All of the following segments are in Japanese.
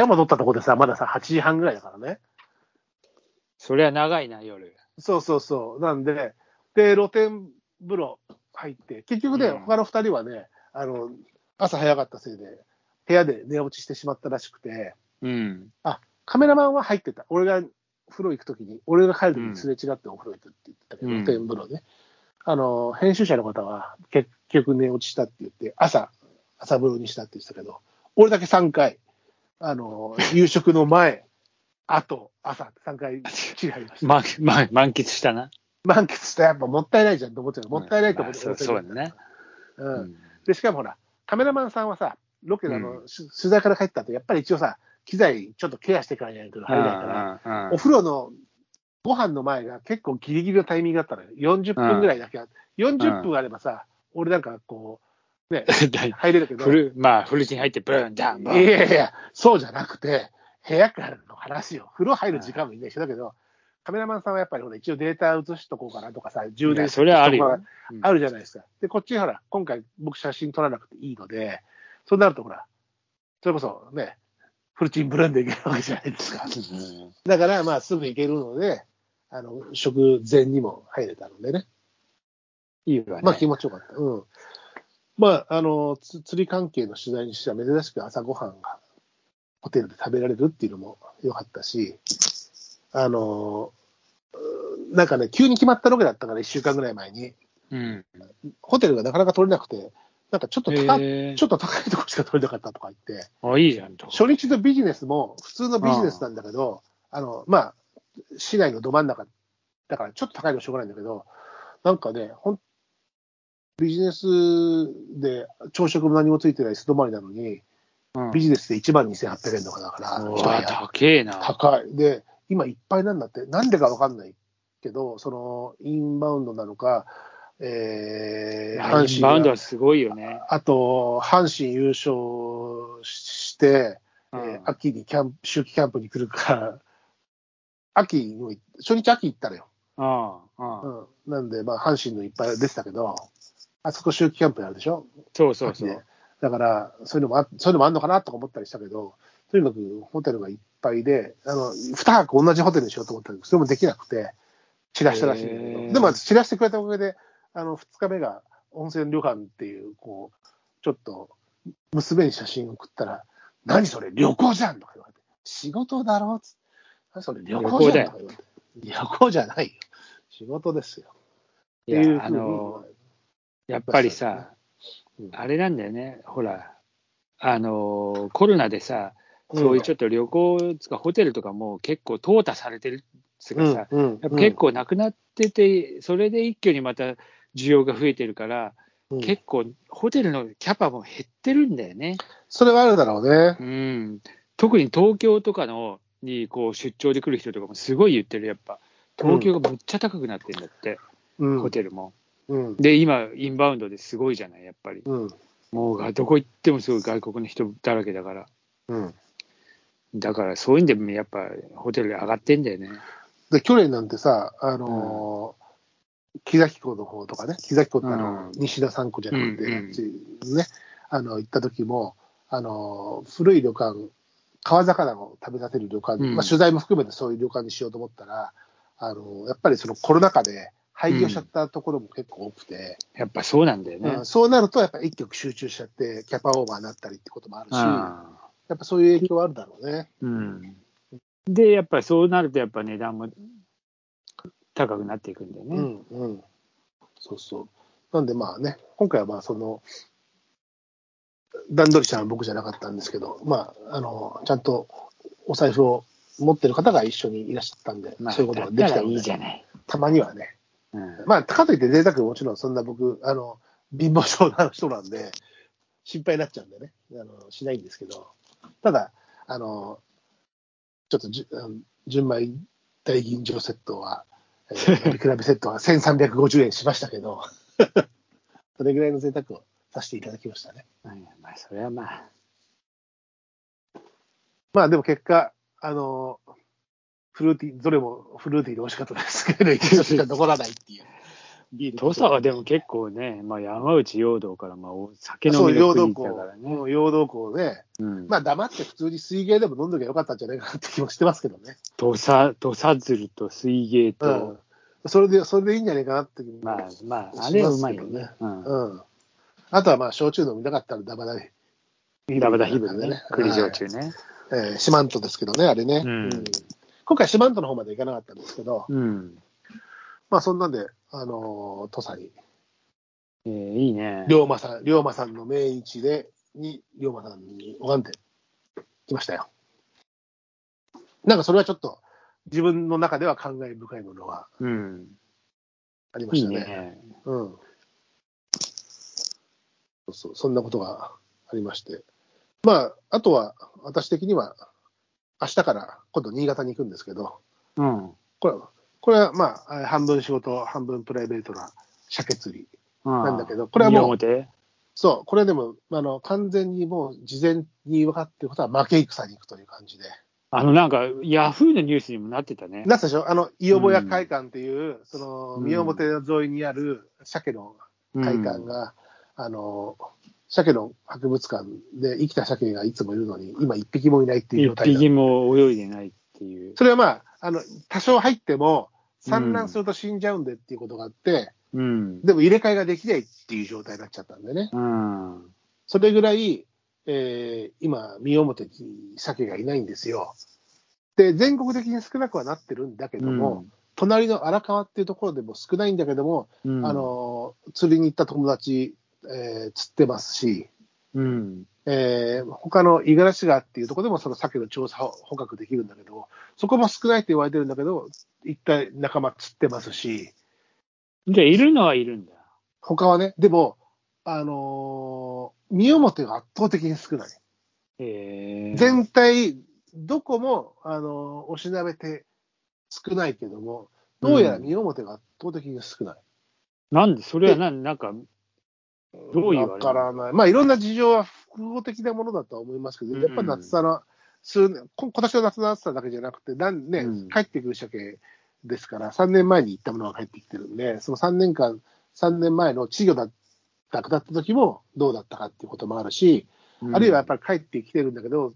屋戻ったとこでさ、まださ、8時半ぐらいだからね。そりゃ長いな、夜。そうそうそう。なんで、で、露天風呂入って、結局ね、うん他の二人はね、あの、朝早かったせいで、部屋で寝落ちしてしまったらしくて、うん。カメラマンは入ってた。俺が風呂行くときに、俺が帰るときにすれ違ってお風呂行くって言ってたけど、うん露天風呂ね。あの、編集者の方は結局寝落ちしたって言って、朝、朝風呂にしたって言ってたけど、俺だけ3回、あの、夕食の前、後、朝、3回、きり入りました。ま、ま、満喫したな。満喫したらやっぱもったいないじゃんと思っちゃう。もったいないと思って、まあそうそうだね。う。うんん。で、しかもほら、カメラマンさんはさ、ロケの、うし取材から帰った後、やっぱり一応さ、機材ちょっとケアしてからやないと入れないから、お風呂のご飯の前が結構ギリギリのタイミングだったのよ。40分ぐらいだけあって、40分あればさ、俺なんかこう、ね、入れるけど、フル、まあ、フルチン入って、ブーン、ダン、いバーン。やいや、そうじゃなくて、部屋からの話よ。風呂入る時間も一緒だけど、カメラマンさんはやっぱりほら一応データ映しとこうかなとかさ、充電それはあるあるじゃないですか。で、こっちほら、今回僕写真撮らなくていいので、そうなるとほら、それこそね、フルチンブレンでいけるわけじゃないですか。うんだから、まあ、すぐ行けるので、あの、食前にも入れたのでね。いいわね。まあ、気持ちよかった。うん。まあ、あの、つ釣り関係の取材にしては珍しく朝ごはんがホテルで食べられるっていうのも良かったし、あの、うなんかね、急に決まったロケだったから、1週間ぐらい前に、うん。ホテルがなかなか取れなくて、なんかちょっと高い、ちょっと高いところしか取れなかったとか言って、あ、いいじゃんと。初日のビジネスも普通のビジネスなんだけど、あの、まあ、市内のど真ん中、だからちょっと高いのはしょうがないんだけど、なんかね、ほんビジネスで朝食も何もついてない素泊まりなのに、うんビジネスで1万2800円とかだから、高えな。高い。で、今いっぱいなんだって、なんでかわかんないけど、その、インバウンドなのか、えー、インバウンドがはすごいよね。あと、阪神優勝して、うんえー秋にキャンプ、秋季キャンプに来るから、秋にも、初日秋行ったのよ。うんうんうん。なんで、まあ、阪神のいっぱい出てたけど、あそこ秋季キャンプやるでしょ？そうそうそう。だから、そういうのもあ、そういうのもあんのかなとか思ったりしたけど、とにかくホテルがいっぱいで、あの、二泊同じホテルにしようと思ったけど、それもできなくて、散らしたらしいんだけど、でも散らしてくれたおかげで、あの、二日目が温泉旅館っていう、こう、ちょっと、娘に写真を送ったら、何それ、旅行じゃんとか言われて、仕事だろっつって、何それ、旅行じゃんとか言われて、旅行じゃないよ。仕事ですよ。いっていうふうにの、やっぱりさ、うんあれなんだよね、ほら、あの、コロナでさ、うんそういうちょっと旅行つか、ホテルとかも結構淘汰されてるっつうかさ、うんう結構なくなってて、それで一挙にまた需要が増えてるから、うん結構ホテルのキャパも減ってるんだよね。それはあるだろうね。うん、特に東京とかのにこう出張で来る人とかもすごい言ってる、やっぱ。東京がむっちゃ高くなってるんだって、うん。ホテルも。うん。で、今、インバウンドですごいじゃない、やっぱり。うん。もうどこ行ってもすごい外国の人だらけだから。うん。だからそういうんでもやっぱホテル上がってんだよね。で、去年なんてさ、あのー木崎湖の方とかね、木崎湖ってあの、うん西田三湖じゃなくて、うんうんね、あの、行った時も、あのー古い旅館、川魚を食べさせる旅館、うんまあ取材も含めてそういう旅館にしようと思ったら、あのーやっぱりそのコロナ禍で廃業しちゃったところも結構多くて、やっぱそうなんだよね。うんそうなるとやっぱ一曲集中しちゃって、キャパオーバーになったりってこともあるし、あやっぱそういう影響はあるだろうね。うん、で、やっぱりそうなると、やっぱ値段も高くなっていくんだよね。うんうん。そうそう。なんでまあね、今回はまあその、段取りしたのは僕じゃなかったんですけど、まあ、あの、ちゃんとお財布を持ってる方が一緒にいらっしゃったんで、まあ、そういうことがだったらいできたので、いじゃない。たまにはね。うん。まあ、かといって贅沢もちろんそんな僕、あの、貧乏症な人なんで、心配になっちゃうんでね、あの、しないんですけど、ただ、あの、ちょっとじ純米大吟醸セットは、えー、比べセットは1350円しましたけど、それぐらいの贅沢をさせていただきましたね。うんまあ、それはまあ、まあでも結果、あの、フルーティー、どれもフルーティーで美味しかったですけど、一度しか残らないっていう。ビール。土佐はでも結構ね、まあ、山内陽道からまあお酒飲みの国だからね。校、陽道校で、うんまあ黙って普通に水泳でも飲んどきゃよかったんじゃないかなって気もしてますけどね。土佐、土佐鶴と水泳うとん、。それで、それでいいんじゃないかなって気もまあ、まあ、あれはうまいよ。ねうん。うん。あとはまあ、焼酎飲みたかったらダバダダバダヒブね。栗焼酎ね。えー四万十ですけどね、あれね。うん今回四万十の方まで行かなかったんですけど、うん。まあそんなんで、あのー土佐に、えーいいね。龍馬さん、龍馬さんの命日で、に、龍馬さんに拝んできましたよ。なんかそれはちょっと、自分の中では感慨深いものがうん。ありまいいしたね。ね。うん。そうそう、そんなことがありまして。まあ、あとは、私的には、明日から今度新潟に行くんですけど、うん。これこれはまあ、半分仕事、半分プライベートな鮭釣りななんだけど、これはもう、表そう、これでも、あの、完全にもう事前に分かってることは負け戦に行くという感じで。あの、なんか、ヤフーのニュースにもなってたね。なったでしょ？あの、伊予保屋会館っていう、その、うん三表沿いにある鮭のうん会館が、あの、鮭の博物館で生きた鮭がいつもいるのに、今一匹もいないっていう状一態だ匹も泳いでないっていう。それはまあ、あの、多少入っても、産卵すると死んじゃうんでっていうことがあって、うん。でも入れ替えができないっていう状態になっちゃったんでね。うん。それぐらい、えー今、三表に鮭がいないんですよ。で、全国的に少なくはなってるんだけども、隣の荒川っていうところでも少ないんだけども、うん、あ、の、釣りに行った友達、えー釣ってますし、うん。えー他の五十嵐川っていうところでもその鮭の調査捕獲できるんだけど、そこも少ないって言われてるんだけど、一体仲間釣ってますし、じゃあ、いるのはいるんだ。他はね、でも、あのー、三表が圧倒的に少ない。えー、全体、どこも、あのー、おしなべて少ないけども、どうやら三表が圧倒的に少ない。なんで、それはなんなんか、どういうわからない。まあ、いろんな事情は複合的なものだとは思いますけど、うん。やっぱ夏さの、数年、こ今年の夏の暑さだけじゃなくて、なんね、うん。帰ってくる鮭ですから、3年前に行ったものが帰ってきてるんで、その3年間、3年前の稚魚だなくなった時もどうだったかっていうこともあるし、あるいはやっぱり帰ってきてるんだけど、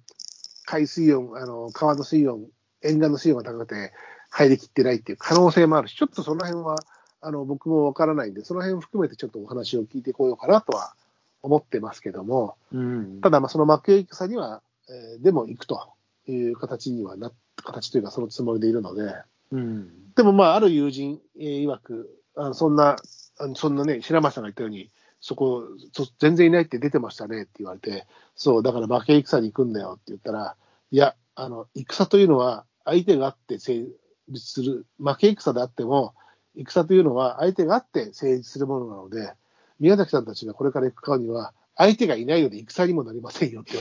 海水温、あの川の水温、沿岸の水温が高くて入りきってないっていう可能性もあるし、ちょっとその辺はあの僕もわからないんで、その辺を含めてちょっとお話を聞いてこようかなとは思ってますけども、うん、ただ、まあその負け戦には、えーでも行くという形にはな、形というかそのつもりでいるので、うん、でもまあ、ある友人、えー曰く、あのそんな、あのそんなね、白松さんが言ったように、そこ、そ全然いないって出てましたねって言われて、そう、だから負け戦に行くんだよって言ったら、いや、あの、戦というのは相手があって成立する、負け戦であっても、戦というのは相手があって成立するものなので、宮崎さんたちがこれから行く川には、相手がいないので戦にもなりませんよって、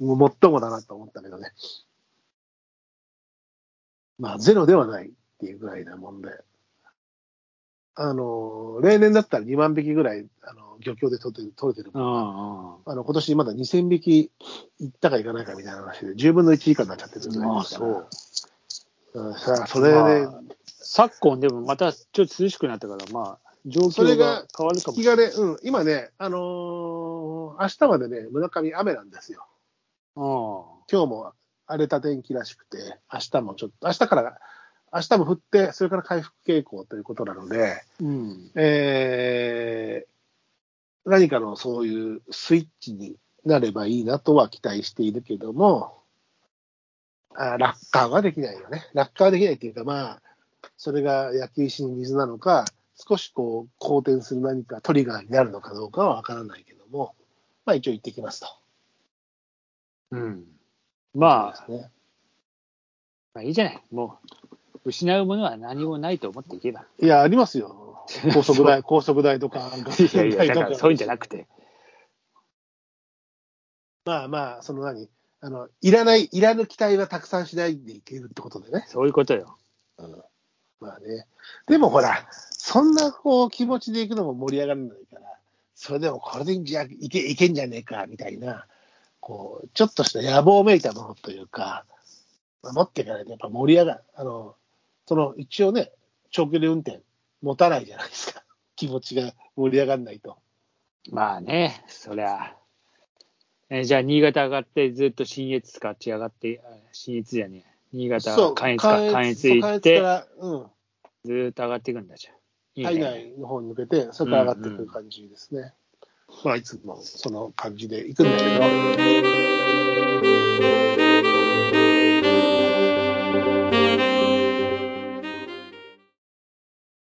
もうもっともだなと思ったけどね。まあ、ゼロではないっていうぐらいなもんで。あの、例年だったら2万匹ぐらい、あの、漁協で取れてる、取れてるあの、今年まだ2000匹いったかいかないかみたいな話で、10分の1以下になっちゃってるぐらい、ですからそう。ん、さあ、それで、昨今でもまたちょっと涼しくなったから、まあ、状況がが変わるかもしれない。気がね、うん、今ね、あのー明日までね、村上雨なんですよ。あ今日も荒れた天気らしくて、明日もちょっと、明日から、明日も降って、それから回復傾向ということなので、あうん。えー何かのそういうスイッチになればいいなとは期待しているけども、あ楽観はできないよね。楽観はできないっていうか、まあ、それが焼き石に水なのか、少しこう、好転する何かトリガーになるのかどうかはわからないけども、まあ一応行ってきますと。うん。まあ、ね。まあいいじゃない。もう、失うものは何もないと思っていけば。いや、ありますよ。高速代、高速代とか、いやいや、だからそういうんじゃなくて。まあまあ、その何あの、いらない、いらぬ期待はたくさんしないでいけるってことでね。そういうことよ。うんまあね。でもほら、そんなこう気持ちでいくのも盛り上がらないから、それでもこれでじゃいけいけんじゃねえかみたいな、こう、ちょっとした野望めいたものというか、まあ持っていかないとやっぱ盛り上がる。あの、その一応ね、長距離運転持たないじゃないですか。気持ちが盛り上がらないと。まあね、そりゃ。えじゃあ、新潟上がって、ずっと新越使って上がって、新越じゃねえ。新潟、関越か、関越行ってうん、ずーっと上がっていくんだじゃん。いい体ね。内の方に向けて、そこから上がっていく感じですね。まあ、いつもその感じで行くんだけど、